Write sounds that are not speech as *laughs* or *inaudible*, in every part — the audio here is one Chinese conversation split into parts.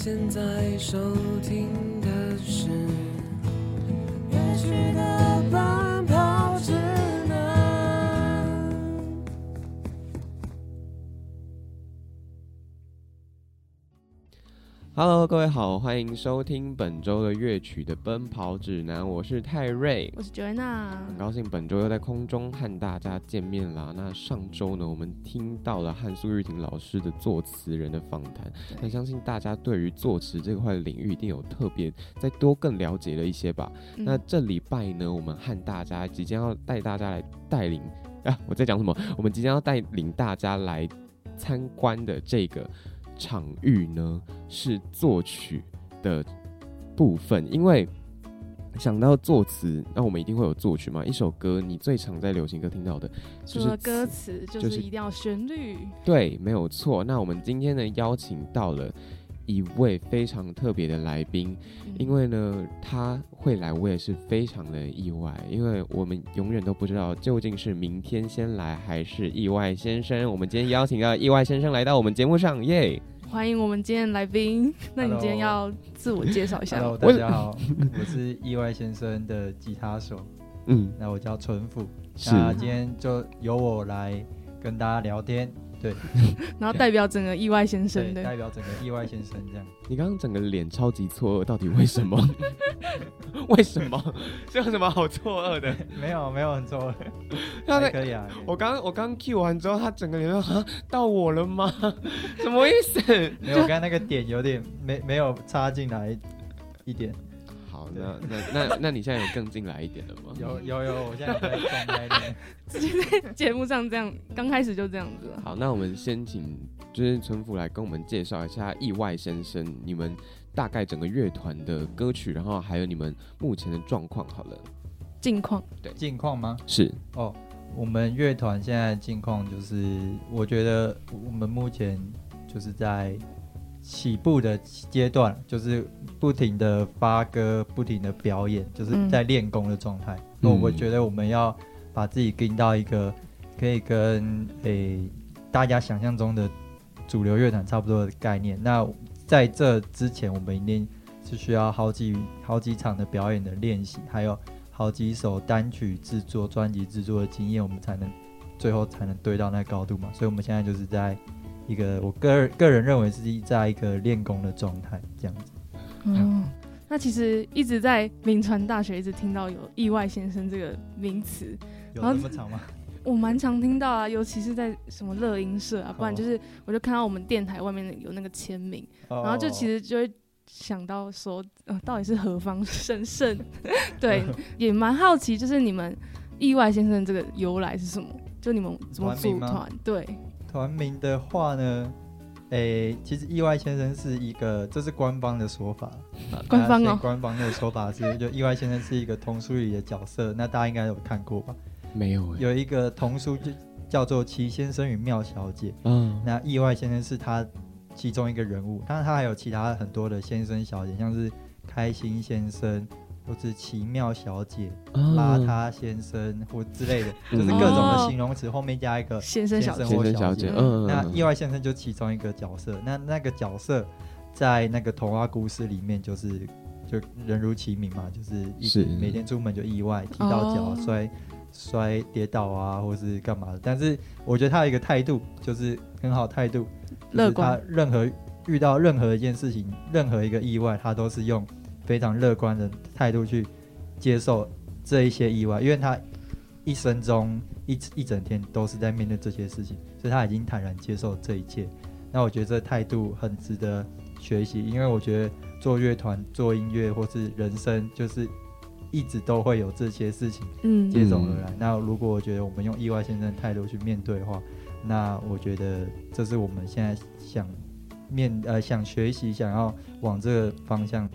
现在收听的是。乐曲的 Hello，各位好，欢迎收听本周的乐曲的奔跑指南，我是泰瑞。我是 Joanna，很高兴本周又在空中和大家见面啦。那上周呢，我们听到了汉苏玉婷老师的作词人的访谈，那相信大家对于作词这块领域一定有特别再多更了解了一些吧。嗯那这礼拜呢，我们和大家即将要带大家来带领 *laughs* 啊，我在讲什么？我们即将要带领大家来参观的这个场域呢，是作曲的部分，因为。想到作词，那我们一定会有作曲嘛？一首歌，你最常在流行歌听到的就是除了歌词，就就是是一定要旋律。对，没有错。那我们今天呢，邀请到了一位非常特别的来宾，嗯因为呢，他会来，我也是非常的意外，因为我们永远都不知道究竟是明天先来还是意外先生。我们今天邀请到意外先生来到我们节目上，耶！欢迎我们今天来宾。那你今天要自我介绍一下 Hello，大家好，我是意外先生的吉他手，嗯，那我叫纯富。那今天就由我来跟大家聊天，对，*laughs* 然后代表整个意外先生的。代表整个意外先生这样。*laughs* 你刚刚整个脸超级错愕，到底为什么？*laughs* 为什么？这有什么好错愕的？没有没有很错，他在还可以啊。我刚我刚 Q 完之后，他整个脸说啊，到我了吗？什么意思？没有，我刚才那个点有点没没有插进来一点，好，那那那 *laughs* 那你现在有更进来一点了吗？有有有，我现在在状态里面。直接在节目上这样，刚开始就这样子。好，那我们先请就是村夫来跟我们介绍一下意外先生，你们大概整个乐团的歌曲，然后还有你们目前的状况。好了，近况对，近况吗？是哦，我们乐团现在的近况就是，我觉得我们目前就是在起步的阶段，就是不停的发歌，不停的表演，就是嗯在练功的状态。那、我嗯觉得我们要把自己跟到一个可以跟诶、大家想象中的主流乐团差不多的概念。那在这之前，我们一定是需要好几好几场的表演的练习，还有好几首单曲制作、专辑制作的经验，我们才能最后才能堆到那个高度嘛。所以我们现在就是在一个我个人个人认为是在一个练功的状态，这样子。嗯，那其实一直在名传大学一直听到有意外先生这个名词，有然后这么长吗？*laughs* 我蛮常听到啊，尤其是在什么乐音社啊，不然哦就是我就看到我们电台外面有那个签名，然然后就其实就会想到说，呃，到底是何方神圣？*laughs* 对，*laughs* 也蛮好奇，就是你们意外先生这个由来是什么？就你们怎么组团？对，团名的话呢，诶、其实意外先生是一个，这是官方的说法。*laughs* 啊官方哦官方的说法是，就意外先生是一个童书里的角色，那大家应该有看过吧？没有哎、有一个童书就叫做《齐先生与妙小姐》，嗯，那意外先生是他其中一个人物，当然他还有其他很多的先生小姐，像是开心先生。或是奇妙小姐、嗯邋遢先生或之类的，嗯。就是各种哦的形容词后面加一个先生小姐。先先生或小姐，那嗯意外先生就其中一个角色，那那个角色在那个童话故事里面就是就人如其名嘛，就是一是。每天出门就意外踢到脚、哦。摔摔跌倒啊，或是干嘛的。但是我觉得他有一个态度就是很好态度，就是乐观。他任何遇到任何一件事情，任何一个意外，他都是用非常乐观的态度去接受这一些意外，因为他一生中一一整天都是在面对这些事情，所以他已经坦然接受这一切。那我觉得这态度很值得学习，因为我觉得做乐团、做音乐或是人生，就是一直都会有这些事情嗯，接踵而来。那如果我觉得我们用意外先生的态度去面对的话，那我觉得这是我们现在想面呃想学习、想要往这个方向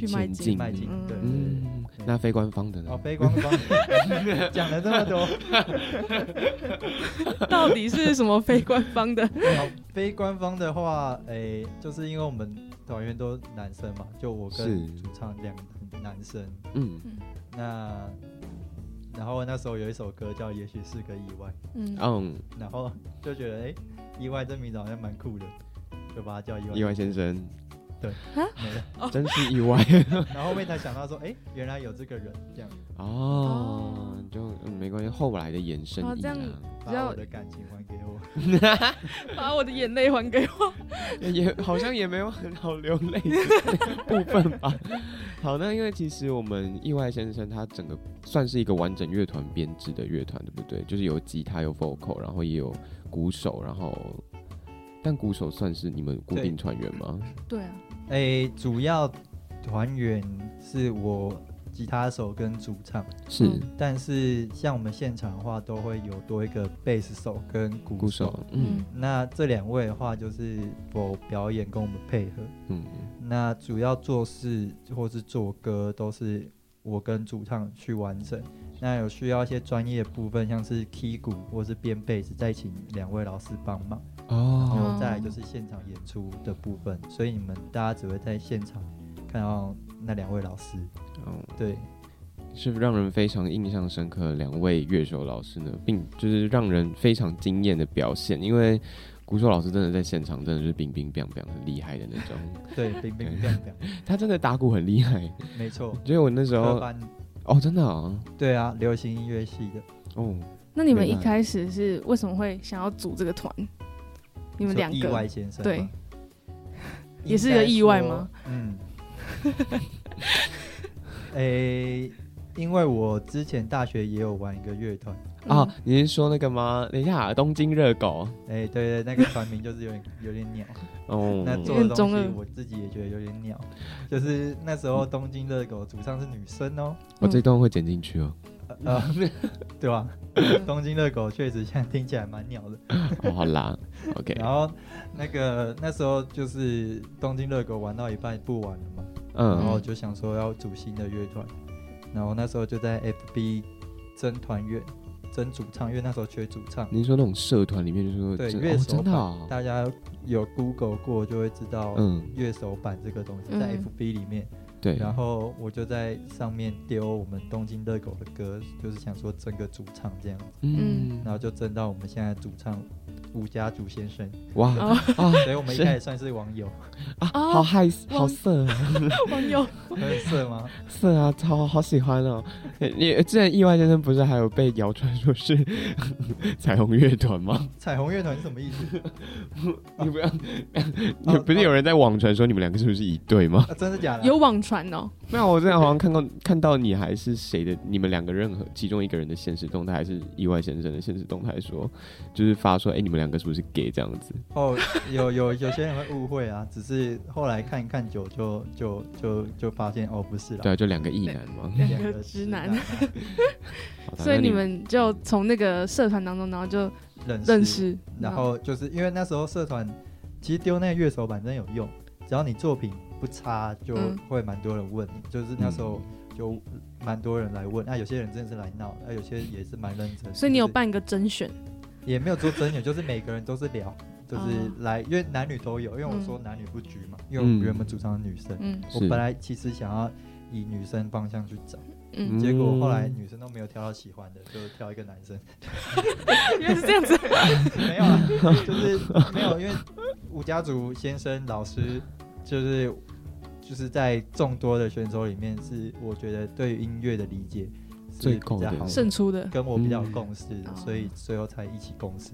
去去迈进。嗯。对，嗯，那非官方的呢？哦，非官方。*laughs* 讲了这么多，*laughs* 到底是什么非官方的？好，*laughs* 非官方的话，诶、就是因为我们团员都男生嘛，就我跟主唱两个男生，嗯。那然后那时候有一首歌叫《也许是个意外。嗯，嗯，》，然后就觉得诶、意外这名字好像蛮酷的，就把它叫意外。意外先生，对，啊没了。真是意外 *laughs* 然后后面才想到说，哎，原来有这个人这样，哦，就、嗯没关系，后来的衍生意哦这样把我的感情还给我。*laughs* 把我的眼泪还给我。也好像也没有很好流泪的 *laughs* 部分吧。好，那因为其实我们意外先生他整个算是一个完整乐团编制的乐团，对不对？就是有吉他、有 vocal，然后也有鼓手，然后但鼓手算是你们固定对团员吗？对啊，哎，主要团员是我吉他手跟主唱，是。嗯。但是像我们现场的话，都会有多一个贝斯手跟鼓鼓手，嗯。那这两位的话，就是我表演跟我们配合。嗯。那主要做事或是做歌都是我跟主唱去完成。那有需要一些专业部分，像是 key 鼓或是编贝斯，再请两位老师帮忙。哦，来就是现场演出的部分，所以你们大家只会在现场看到那两位老师。哦对，是让人非常印象深刻的两位乐手老师呢，并就是让人非常惊艳的表现，因为鼓手老师真的在现场真的是冰冰冰冰很厉害的那种，对，冰冰冰冰，他真的打鼓很厉害，没错。所以我那时候，哦，真的啊，对啊，流行音乐系的。哦，那你们一开始是为什么会想要组这个团？你们两说意外个先生对，*laughs* 也是个意外吗？嗯，*laughs* 诶、因为我之前大学也有玩一个乐团，嗯啊，你是说那个吗？等一下，东京热狗诶、对对，那个团名就是有点有点鸟。哦，那做的东西我自己也觉得有点鸟，就是那时候东京热狗主唱是女生哦，我这段会剪进去哦。呃，对吧？*laughs* 东京热狗确实现在听起来蛮鸟的。哦，好啦，OK，*laughs* 然后那个那时候就是东京热狗玩到一半不玩了嘛，然嗯后就想说要组新的乐团，然后那时候就在 FB 争团员、争主唱，因为那时候缺主唱。您说那种社团里面就说对乐手版，大家有 Google 过就会知道嗯，乐手版这个东西在嗯 FB 里面。对，然后我就在上面丢我们东京热狗的歌，就是想说争个主唱这样，嗯。然，后就争到我们现在主唱吴家祖先生，哇哦啊 *laughs* 所以我们一开始算是网友，啊，哦好害好色啊，*laughs* 网友很 *laughs* 色吗？色啊，超好喜欢哦。你之前意外先生不是还有被谣传说是彩虹乐团吗？彩虹乐团是什么意思？你不要，你不是有人在网传说你们两个是不是一对吗？啊，真的假的？有网传哦，没有，我之前好像看到看到你还是谁的，你们两个任何其中一个人的现实动态，还是意外先生的现实动态说，就是发说，哎、你们两个是不是 gay 这样子？哦，有有有些人会误会啊，只是后来看一看久就就就就发现哦不是了，对啊，就两个异男嘛。两两个直男 *laughs* 所以你们就从那个社团当中，然后就认识认识，然后就是因为那时候社团其实丢那个乐手板真有用，只要你作品不差，就嗯会蛮多人问你。就是那时候就蛮多人来问，那、有些人真的是来闹，那、有些也是蛮认真。就是所以你有办一个甄选，也没有做真有，就是每个人都是聊，就是哦。来，因为男女都有，因为我嗯。说男女不拘嘛，因为我嗯原本主张女生，嗯。我本来其实想要以女生方向去找，嗯，结果后来女生都没有挑到喜欢的，就挑一个男生。*laughs* 原来是这样子，*laughs* 没有啊，就是没有，因为吴家族先生老师就是就是在众多的选手里面，是我觉得对音乐的理解是最比较好的，够的胜出的，跟我比较有共识，嗯所以最后才一起共事。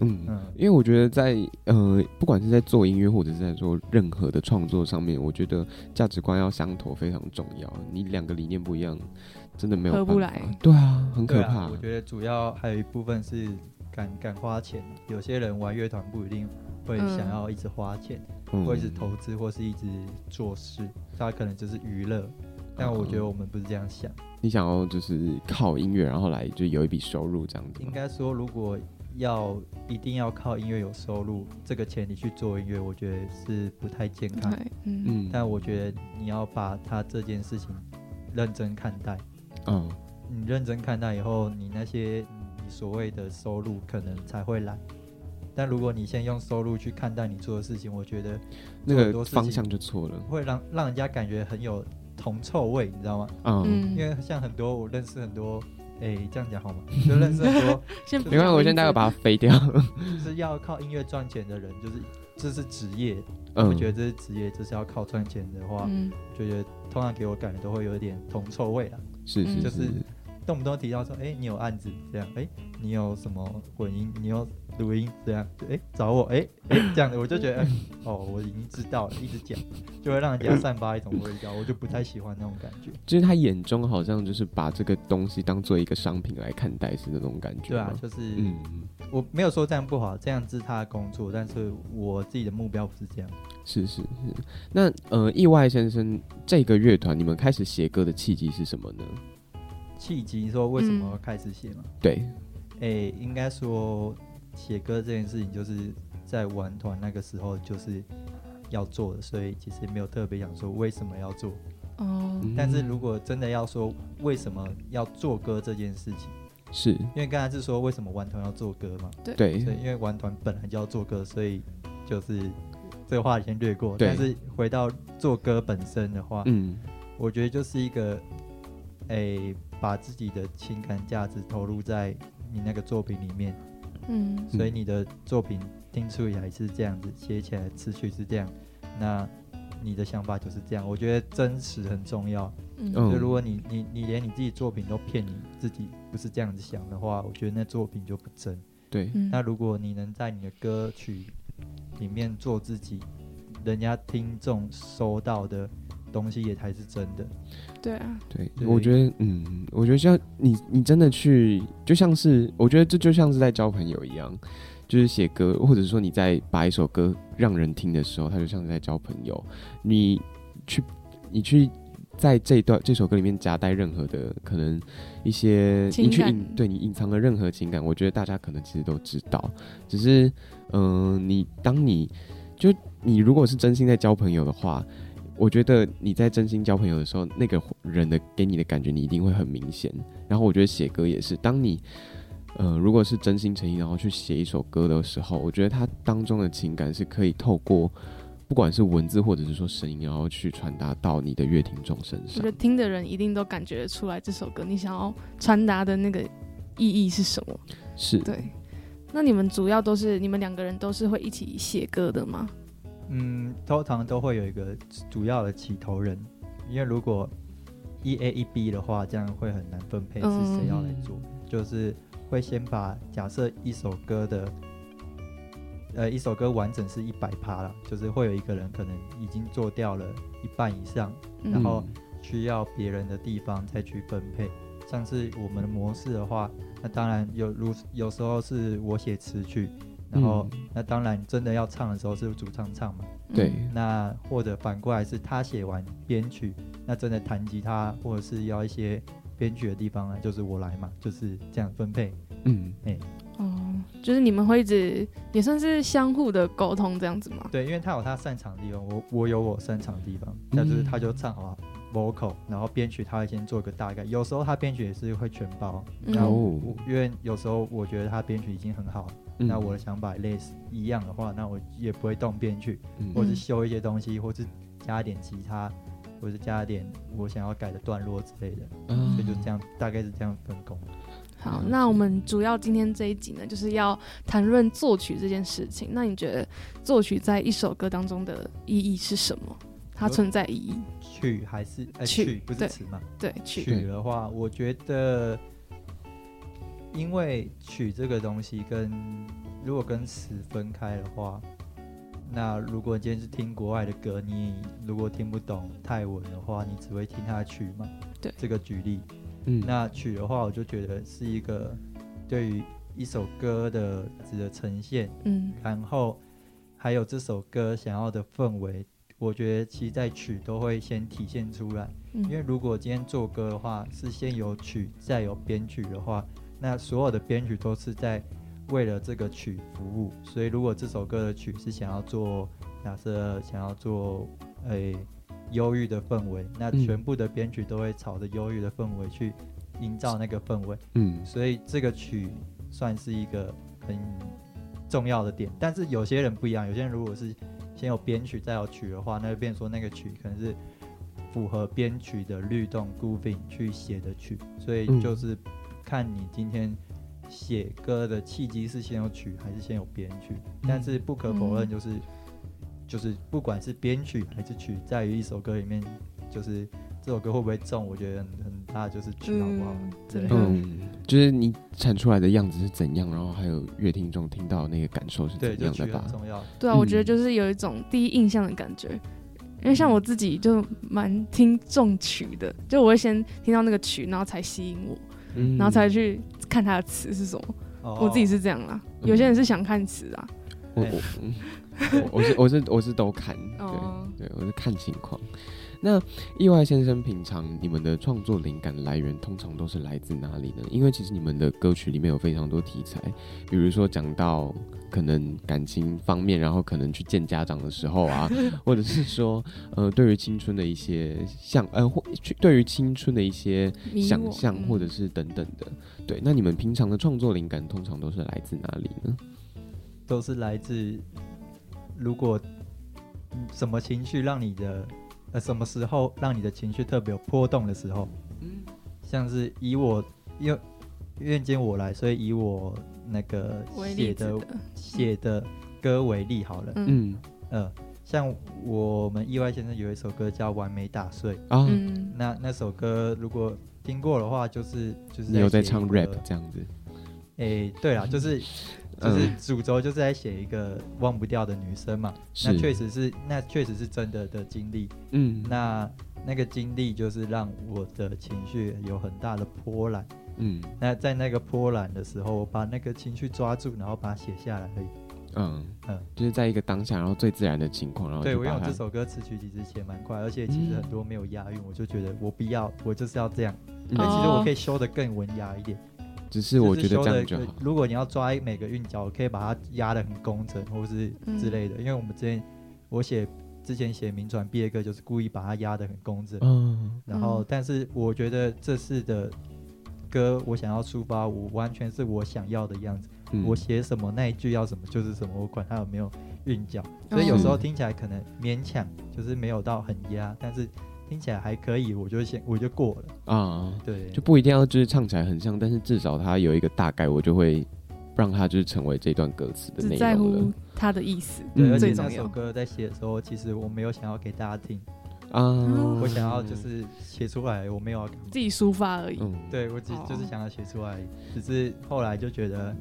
嗯，嗯，因为我觉得在呃，不管是在做音乐或者是在做任何的创作上面，我觉得价值观要相投非常重要。你两个理念不一样，真的没有合不来。对啊，很可怕。我觉得主要还有一部分是敢敢花钱，有些人玩乐团不一定会嗯。想要一直花钱，嗯。或一直投资，或是一直做事，他可能就是娱乐。但我觉得我们不是这样想。你想要就是靠音乐，然后来就有一笔收入这样子。应该说，如果要一定要靠音乐有收入这个前提去做音乐，我觉得是不太健康。嗯嗯，但我觉得你要把它这件事情认真看待，嗯你认真看待以后，你那些你所谓的收入可能才会来。但如果你先用收入去看待你做的事情，我觉得那个方向就错了。会让让人家感觉很有铜臭味，你知道吗？嗯，嗯因，为像很多我认识很多，哎、这样讲好吗？*laughs* 就认识很多 *laughs* 先没关系，我现在待会把它飞掉。*laughs* 就是要靠音乐赚钱的人，就是这是职业，嗯，我觉得这是职业，就是要靠赚钱的话，嗯就觉得通常给我感觉都会有一点铜臭味啦。嗯是是就是动不动提到说，哎、你有案子这样，哎、你有什么混音，你有录音这样，哎、找我，哎、哎、这样的，我就觉得，哎 *laughs* 哦，我已经知道了，一直讲，就会让人家散发一种味道，我就不太喜欢那种感觉。就是他眼中好像就是把这个东西当做一个商品来看待，是那种感觉，对啊就是、嗯，我没有说这样不好，这样是他的工作，但是我自己的目标不是这样。是是是。那呃，意外先生这个乐团，你们开始写歌的契机是什么呢？契机说为什么开始写嘛？对，哎、应该说写歌这件事情，就是在玩团那个时候就是要做的，所以其实没有特别想说为什么要做。哦。嗯但是如果真的要说为什么要做歌这件事情，是。因为刚才是说为什么玩团要做歌嘛，对。所以因为玩团本来就要做歌，所以就是这个话题先略过。但是回到做歌本身的话，嗯。我觉得就是一个，诶、把自己的情感价值投入在你那个作品里面，嗯所以你的作品听出来是这样子，写起来词曲是这样，那你的想法就是这样。我觉得真实很重要。嗯嗯就如果你你你连你自己作品都骗你自己不是这样子想的话，我觉得那作品就不真。对，嗯那如果你能在你的歌曲里面做自己，人家听众收到的东西也才是真的。对啊，对，对我觉得，嗯，我觉得像你，你真的去，就像是，我觉得这就像是在交朋友一样，就是写歌，或者说你在把一首歌让人听的时候，它就像是在交朋友。你去，你去在这一段这首歌里面夹带任何的可能一些，情感你去隐对你隐藏的任何情感，我觉得大家可能其实都知道，只是，嗯、你当你就你如果是真心在交朋友的话。我觉得你在真心交朋友的时候，那个人的给你的感觉，你一定会很明显。然后我觉得写歌也是，当你呃如果是真心诚意，然后去写一首歌的时候，我觉得它当中的情感是可以透过不管是文字或者是说声音，然后去传达到你的乐听众身上我觉得。听的人一定都感觉得出来这首歌你想要传达的那个意义是什么。是，对，那你们主要都是你们两个人都是会一起写歌的吗？嗯，通常都会有一个主要的起头人，因为如果一 A 一 B 的话，这样会很难分配是谁要来做。就是会先把假设一首歌的，呃，一首歌完整是一百趴了，就是会有一个人可能已经做掉了一半以上，嗯然后需要别人的地方再去分配。像是我们的模式的话，那当然有如有时候是我写词曲，然后、嗯那当然真的要唱的时候是主唱唱嘛。对，嗯那或者反过来是他写完编曲，那真的弹吉他或者是要一些编曲的地方呢，就是我来嘛，就是这样分配。嗯，哎哦，就是你们会一直也算是相互的沟通这样子吗？对，因为他有他擅长的地方，我我有我擅长的地方，那就是他就唱好 vocal，然后编曲他会先做一个大概，有时候他编曲也是会全包，嗯然后因为有时候我觉得他编曲已经很好，嗯那我的想法类似一样的话，那我也不会动编曲，嗯或是修一些东西，或是加点吉他，或是加点我想要改的段落之类的，嗯所以就这样，大概是这样分工。好，那我们主要今天这一集呢，就是要谈论作曲这件事情。那你觉得作曲在一首歌当中的意义是什么？它存在意义？曲还是呃曲曲不是词嘛？对，曲。曲的话，我觉得，因为曲这个东西跟如果跟词分开的话，那如果今天是听国外的歌，你如果听不懂泰文的话，你只会听它的曲嘛？对这个举例。嗯那曲的话，我就觉得是一个对于一首歌的值得呈现，嗯然后还有这首歌想要的氛围，我觉得其实在曲都会先体现出来。嗯，因为如果今天做歌的话，是先有曲再有编曲的话，那所有的编曲都是在为了这个曲服务。所以如果这首歌的曲是想要做，假设想要做诶忧郁的氛围，那嗯全部的编曲都会朝着忧郁的氛围去营造那个氛围。嗯所以这个曲算是一个很重要的点。但是有些人不一样，有些人如果是先有编曲再有曲的话，那就变说那个曲可能是符合编曲的律动 grooving 去写的曲，所以嗯就是看你今天。写歌的契机是先有曲还是先有编曲？但是不可否认，就是就是不管是编曲还是曲，在于一首歌里面，就是这首歌会不会中，我觉得很很大就是曲好不好。嗯就是你产出来的样子是怎样，然后还有乐听众听到那个感受是，怎样的吧。对啊，嗯我觉得就是有一种第一印象的感觉。因为像我自己就蛮听重曲的，就我会先听到那个曲，然后才吸引我，嗯然后才去看它的词是什么。哦我自己是这样啦，嗯有些人是想看词啊。我我嗯我我是我是我是都看，哦对对，我是看情况。那意外先生，平常你们的创作灵感来源通常都是来自哪里呢？因为其实你们的歌曲里面有非常多题材，比如说讲到可能感情方面，然后可能去见家长的时候啊，*laughs* 或者是说呃对于青春的一些像呃或去对于青春的一些想象或者是等等的。对，那你们平常的创作灵感通常都是来自哪里呢？都是来自，如果嗯什么情绪让你的呃什么时候让你的情绪特别有波动的时候，嗯。像是以我因为愿见我来，所以以我那个为写的写的歌为例好了，嗯。嗯。呃，像我们意外先生有一首歌叫《完美打碎》，啊，嗯，那那首歌如果听过的话，就是就是你有在唱 rap 这样子？诶、对啦，就是 *laughs* 就是主轴就是在写一个忘不掉的女生嘛。那确实是，那确实是真的的经历。嗯那那个经历就是让我的情绪有很大的波澜。嗯那在那个波澜的时候，我把那个情绪抓住，然后把它写下来而已。嗯嗯就是在一个当下，然后最自然的情况，然后对，我用这首歌词曲其实写蛮快，而且其实嗯很多没有押韵，我就觉得我必要，我就是要这样。嗯其实哦我可以修得更文雅一点。只是我觉得这样就好。如果你要抓每个韵脚，我可以把它压得很工整，或是之类的。因为我们之前我写之前写名传毕业歌，就是故意把它压得很工整。嗯然后，嗯但是我觉得这次的歌，我想要出发，我完全是我想要的样子。嗯我写什么那一句要什么就是什么，我管它有没有韵脚。所以有时候哦听起来可能勉强，就是没有到很压，但是听起来还可以，我就先我就过了。啊，对，就不一定要就是唱起来很像，但是至少它有一个大概，我就会让它就是成为这段歌词的内只在乎容了他的意思，对，嗯而且。那首歌在写的时候，其实我没有想要给大家听，啊。我想要就是写出来，我没有自己抒发而已。嗯，对我只哦就是想要写出来，只是后来就觉得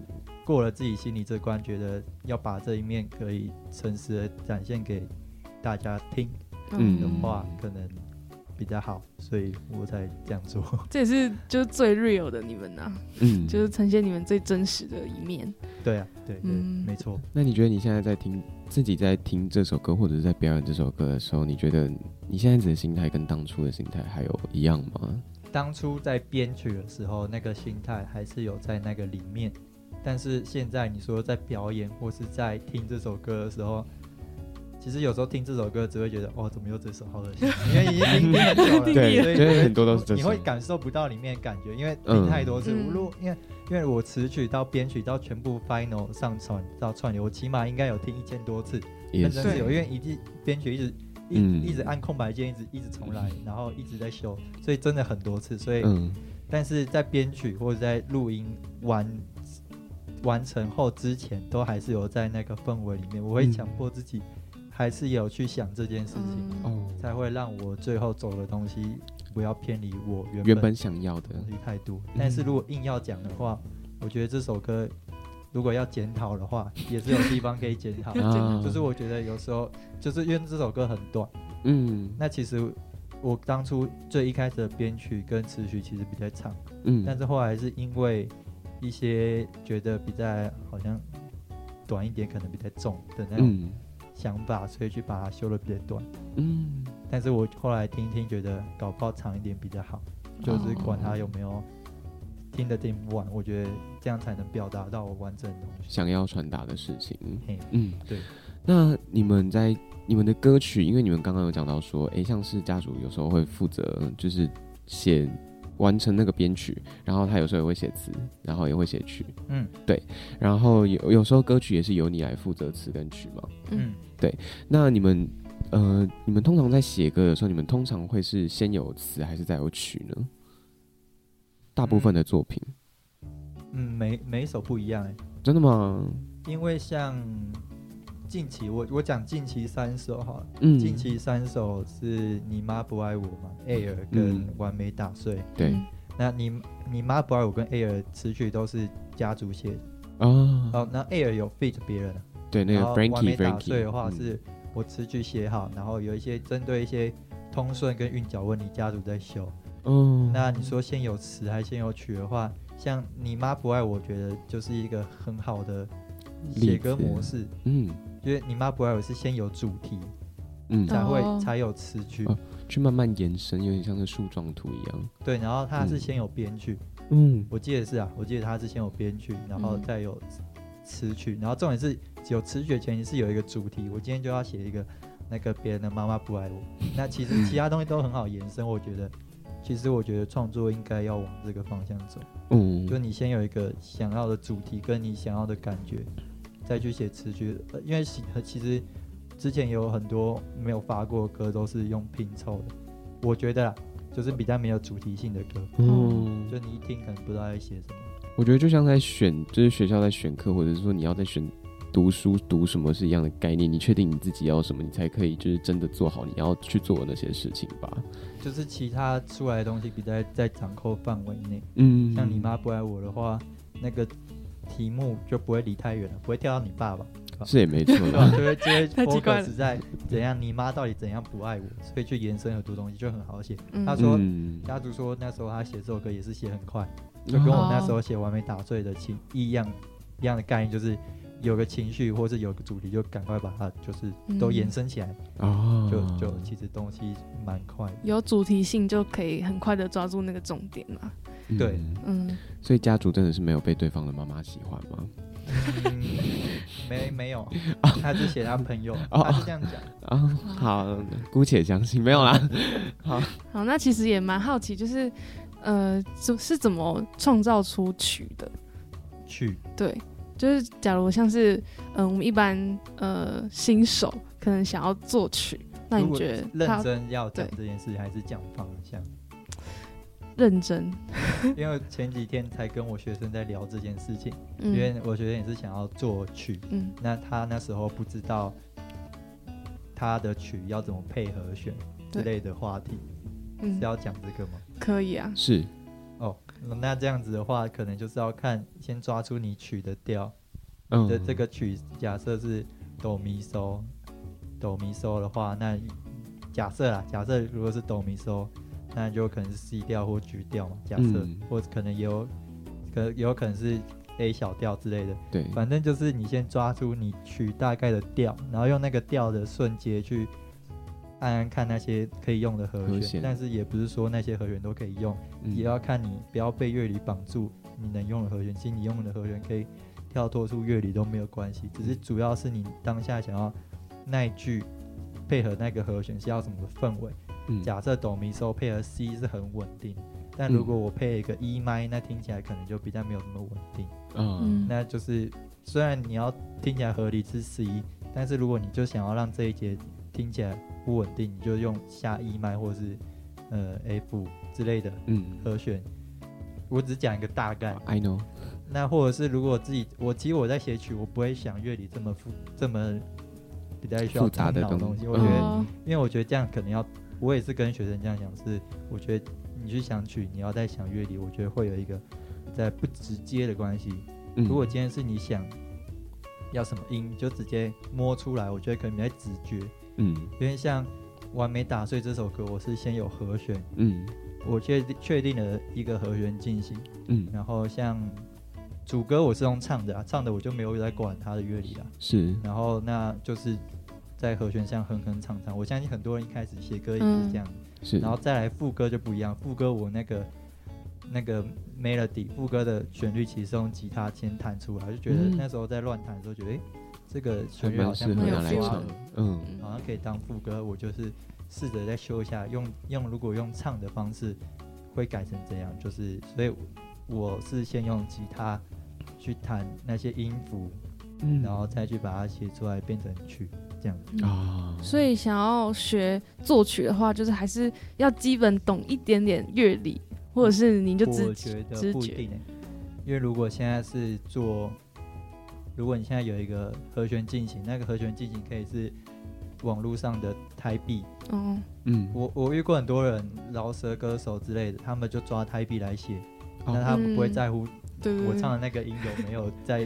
过了自己心里这关，觉得要把这一面可以诚实的展现给大家听嗯的话，可能比较好，所以我才这样做。*laughs* 这也是就是最 real 的你们呐、嗯，就是呈现你们最真实的一面。对啊，对对，嗯没错。那你觉得你现在在听自己在听这首歌，或者是在表演这首歌的时候，你觉得你现在的心态跟当初的心态还有一样吗？当初在编曲的时候，那个心态还是有在那个里面，但是现在你说在表演或是在听这首歌的时候，其实有时候听这首歌只会觉得哦，怎么又这首好恶心，*laughs* 因为已经听听很久了，*laughs* 对，所以很多都是这首你会。感受不到里面的感觉，因为嗯听太多次。嗯如果因为因为我词曲到编曲到全部 final 上传到串流，我起码应该有听一千多次，也是认真是有，因为一直编曲一直一、嗯一直按空白键，一直一直重来，然后一直在修，所以真的很多次。所以，嗯但是在编曲或者在录音完完成后之前，都还是有在那个氛围里面，我会嗯强迫自己，还是有去想这件事情，嗯，哦，才会让我最后走的东西不要偏离我原原本想要的。东，西太多。嗯但是如果硬要讲的话，我觉得这首歌如果要检讨的话，也是有地方可以检讨。*laughs* 啊。就是我觉得有时候，就是因为这首歌很短，嗯。那其实我当初最一开始的编曲跟词曲其实比较长，嗯，但是后来是因为一些觉得比较好像短一点，可能比较重的那种嗯想法，所以去把它修的比较短。嗯但是我后来听一听，觉得搞不好长一点比较好，就是管它有没有听得听不完，我觉得这样才能表达到我完整的东西。想要传达的事情，嘿，嗯，对。那你们在你们的歌曲，因为你们刚刚有讲到说，诶，像是家属有时候会负责就是写完成那个编曲，然后他有时候也会写词，然后也会写曲，嗯对然后有有时候歌曲也是由你来负责词跟曲嘛。嗯，对那你们呃，你们通常在写歌的时候，你们通常会是先有词还是再有曲呢？大部分的作品，嗯，每每一首不一样哎、真的吗？因为像近期我我讲近期三首哈，嗯，近期三首是你妈不爱我嘛，Air 跟嗯完美打碎。对。嗯那你你妈不爱我跟 Air 词曲都是家族写的，哦，哦，那 Air 有 feat 别人，对，那个完美打碎的话嗯。是我词曲写好，然后有一些针对一些通顺跟韵脚问题，家族在修。哦，那你说先有词还先有曲的话，像你妈不爱我，觉得就是一个很好的写歌模式，嗯因为你妈不爱我是先有主题嗯，才会、哦。才有词曲，哦去慢慢延伸，有点像是树状图一样。对，然后它是嗯。先有编剧，嗯。我记得是啊，我记得它是先有编剧，然后嗯。再有词曲，然后重点是有词曲的前提是有一个主题，我今天就要写一个那个别人的妈妈不爱我，那其实其他东西都很好延伸，我觉得。其实我觉得创作应该要往这个方向走，嗯，就你先有一个想要的主题跟你想要的感觉，再去写词曲。呃因为其其实之前有很多没有发过的歌都是用拼凑的，我觉得啦，就是比较没有主题性的歌，嗯，就你一听可能不知道在写什么。我觉得就像在选，就是学校在选课，或者是说你要在选读书读什么是一样的概念。你确定你自己要什么，你才可以就是真的做好你要去做的那些事情吧。就是其他出来的东西比在在掌控范围内。嗯，像你妈不爱我的话，那个题目就不会离太远了，不会跳到你爸爸，是也没错。对吧？就会就会 *laughs* 太奇怪了。focus 在怎样你妈到底怎样不爱我，所以去延伸很多东西就很好写。嗯。他说嗯。家族说那时候他写这首歌也是写很快，就跟我那时候写完美打碎的情一样一样的概念，就是有个情绪或是有个主题，就赶快把它就是都延伸起来，哦，就就其实东西蛮快的。有主题性就可以很快的抓住那个重点嘛。嗯对嗯，所以家族真的是没有被对方的妈妈喜欢吗？嗯，没没有，他是写他朋友，哦他是这样讲。啊，好，姑且相信，没有啦。*laughs* 好，好，那其实也蛮好奇，就是呃，就是怎么创造出曲的？曲对，就是假如像是嗯、呃我们一般呃新手可能想要作曲，那你觉得认真要讲对这件事情，还是讲方向？认真？*laughs* 因为前几天才跟我学生在聊这件事情，嗯因为我学生也是想要作曲，嗯那他那时候不知道他的曲要怎么配合选之类的话题，嗯是，要讲这个吗？可以啊。是，哦，那这样子的话，可能就是要看先抓出你曲的调，嗯你的这个曲假设是哆咪嗦，哆咪嗦的话，那假设啊，假设如果是哆咪嗦，那就可能是 C 调或 G 调嘛，假设，嗯。或者可能也有，可也有可能是 A 小调之类的，对，反正就是你先抓住你曲大概的调，然后用那个调的瞬间去按按看那些可以用的和弦，但是也不是说那些和弦都可以用，嗯。也要看你不要被乐理绑住，你能用的和弦，其实你用的和弦可以跳脱出乐理都没有关系，只是主要是你当下想要那一句配合那个和弦是要什么氛围。嗯假设哆咪嗦配合 C 是很稳定，但嗯如果我配一个 E 麦，那听起来可能就比较没有那么稳定。啊嗯那就是虽然你要听起来合理是 C，但是如果你就想要让这一节听起来不稳定，你就用下 E 麦或是呃 F 之类的嗯和弦。我只讲一个大概，，I know，那或者是如果自己我其实我在写曲，我不会想乐理这么复这么比较需要复杂的东东西。我觉得，哦，因为我觉得这样可能要，我也是跟学生这样讲，是我觉得你去想曲，你要在想乐理，我觉得会有一个在不直接的关系。嗯如果今天是你想要什么音，就直接摸出来，我觉得可能比较直觉。嗯因为像《完美打碎》这首歌，我是先有和弦，嗯我确定确定了一个和弦进行，嗯，然后像主歌我是用唱的啊，唱的我就没有在管它的乐理啊。是，然后那就是在和弦上哼哼唱唱。我相信很多人一开始写歌也是这样，是，然后再来副歌就不一样，副歌我那个那个 melody 副歌的旋律其实是用吉他先弹出来，就觉得嗯。那时候在乱弹的时候觉得，诶，这个旋律好像适合拿有抓来唱的。嗯。好像可以当副歌，我就是试着再修一下，用用如果用唱的方式会改成这样，就是所以我是先用吉他去弹那些音符，嗯。然后再去把它写出来变成曲，这样。啊，所以想要学作曲的话，就是还是要基本懂一点点乐理，或者是你就我直觉得直觉。不一定欸因为如果现在是做如果你现在有一个和弦进行，那个和弦进行可以是网络上的胎币。哦，嗯，我我遇过很多人饶舌歌手之类的，他们就抓胎币来写，哦那他们不会嗯。在乎我唱的那个音有没有在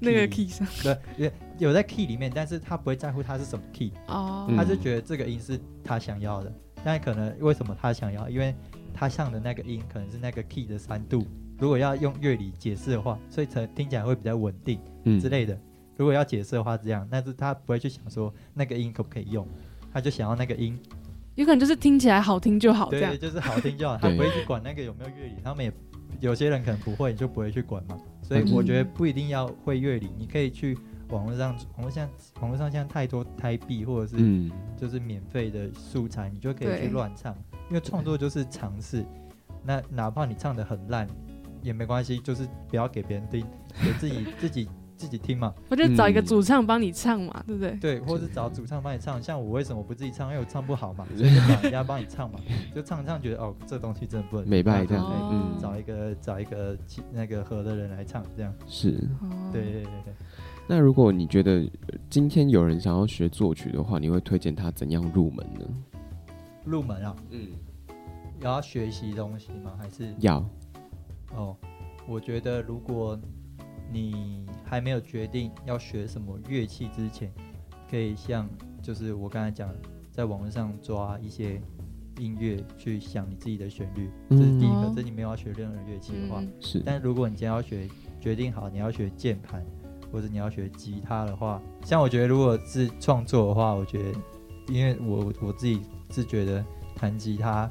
那个 key 上，对，有有在 key 里面，但是他不会在乎它是什么 key，哦，嗯。他就觉得这个音是他想要的，但可能为什么他想要？因为他唱的那个音可能是那个 key 的三度，如果要用乐理解释的话，所以才听起来会比较稳定嗯。之类的。如果要解释的话，这样，但是他不会去想说那个音可不可以用，他就想要那个音，有可能就是听起来好听就好这样。对，，就是好听就好，他不会去管那个有没有乐理，他们也有些人可能不会，就不会去管嘛。所以嗯我觉得不一定要会乐理，你可以去网络上，网络上网络上现在太多胎币或者是嗯，就是免费的素材，你就可以去乱唱，因为创作就是尝试。那哪怕你唱的很烂也没关系，就是不要给别人听，给自己 *laughs* 自己自己听嘛。我就找一个嗯主唱帮你唱嘛，对不对？对，或是找主唱帮你唱。像我为什么不自己唱？因为我唱不好嘛，*laughs* 所以就找人家帮你唱嘛。就唱唱觉得哦，这东西真的不能美拜这样嗯找一个找一个那个合的人来唱，这样。是。哦对对对对。那如果你觉得呃今天有人想要学作曲的话，你会推荐他怎样入门呢？入门啊，嗯，要学习东西吗？还是要，哦，我觉得如果你还没有决定要学什么乐器之前，可以像就是我刚才讲，在网络上抓一些音乐去想你自己的旋律，这是第一个嗯。这你没有要学任何乐器的话，嗯。是，但如果你今天要学，决定好你要学键盘，或者你要学吉他的话，像我觉得如果是创作的话，我觉得，因为我我自己是觉得弹吉他，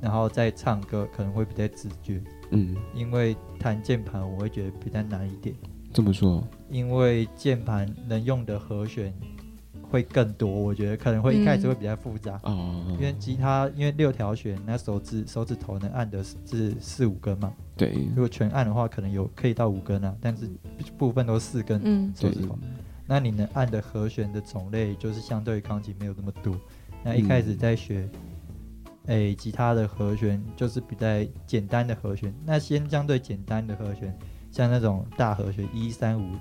然后再唱歌可能会比较直觉，嗯，因为弹键盘我会觉得比较难一点，这么说，因为键盘能用的和弦会更多，我觉得可能会一开始嗯会比较复杂。哦，因为吉他因为六条弦，那手指手指头能按的是四五根嘛，对，如果全按的话，可能有可以到五根啊，但是部分都是四根手指头。那你能按的和弦的种类，就是相对于钢琴没有那么多。那一开始在学，诶、吉他的和弦就是比较简单的和弦。那先相对简单的和弦，像那种大和弦一三五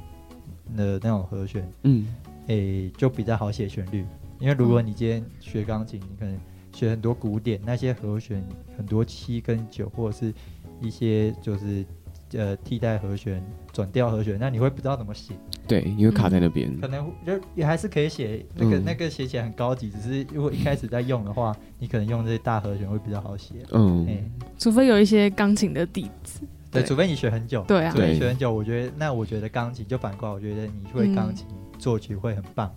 的那种和弦，嗯，诶、就比较好写旋律。因为如果你今天学钢琴，你可能学很多古典，那些和弦很多七跟九，或者是一些就是呃替代和弦、转调和弦，那你会不知道怎么写。对，因为卡在那边，可能就也还是可以写那个、嗯。那个写起来很高级，只是如果一开始在用的话，你可能用这些大和弦会比较好写。嗯，哎、除非有一些钢琴的底子，对，除非你学很久，对啊。除非你对。学很久，我觉得那我觉得钢琴就反过来，我觉得你会钢琴作曲会很棒。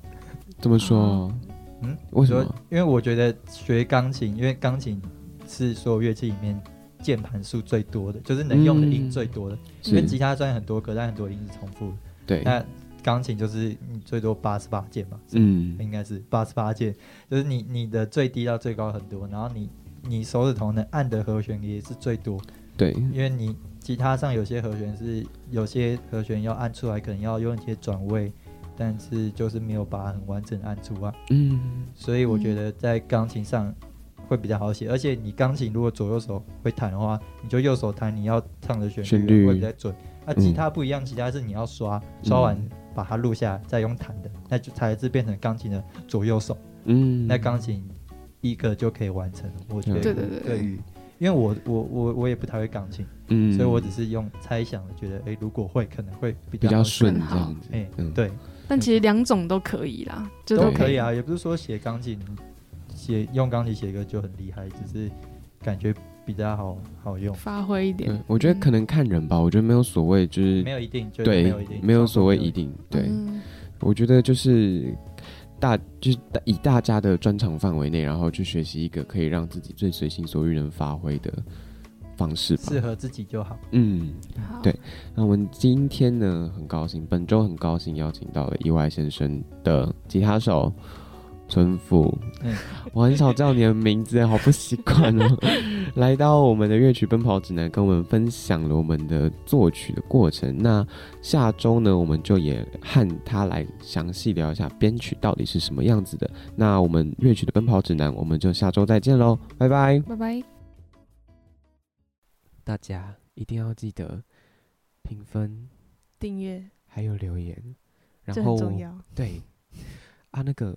怎么说？哦，嗯，说为什么？因为我觉得学钢琴，因为钢琴是所有乐器里面键盘数最多的，就是能用的音嗯最多的。因为吉他虽然很多个，但很多音是重复的。对，那钢琴就是你最多八十八键嘛，嗯，应该是八十八键，就是你你的最低到最高很多，然后你你手指头能按的和弦也是最多，对，因为你吉他上有些和弦是有些和弦要按出来，可能要用一些转位，但是就是没有把它很完整按出来，嗯，所以我觉得在钢琴上会比较好写，而且你钢琴如果左右手会弹的话，你就右手弹你要唱的旋旋律。会比较准。那、嗯吉他不一样，吉他是你要刷，刷完把它录下来再用弹的，那就才是变成钢琴的左右手。嗯，那钢琴一个就可以完成了，我觉得。对。对对对对于，因为我我我我也不太会钢琴，嗯，所以我只是用猜想的，觉得哎、诶如果会可能会比比较顺这样子，哎、嗯，对，但其实两种都可以啦，就都可以啊，也不是说写钢琴写用钢琴写歌就很厉害，只是感觉比较好好用，发挥一点对，。我觉得可能看人吧，我觉得没有所谓，就是没有一定，就对没有一定，没有所谓一定，对，嗯我觉得就是大就是以大家的专长范围内，然后去学习一个可以让自己最随心所欲能发挥的方式吧。适合自己就好。嗯，好对那我们今天呢，很高兴，本周很高兴邀请到了意外先生的吉他手春富。嗯 *laughs* 我很少叫你的名字，好不习惯哦。*laughs* 来到我们的乐曲奔跑指南，跟我们分享了我们的作曲的过程。那下周呢，我们就也和他来详细聊一下编曲到底是什么样子的。那我们乐曲的奔跑指南，我们就下周再见喽，拜拜。拜拜。大家一定要记得评分。订阅。还有留言，然这后很重要。对啊，那个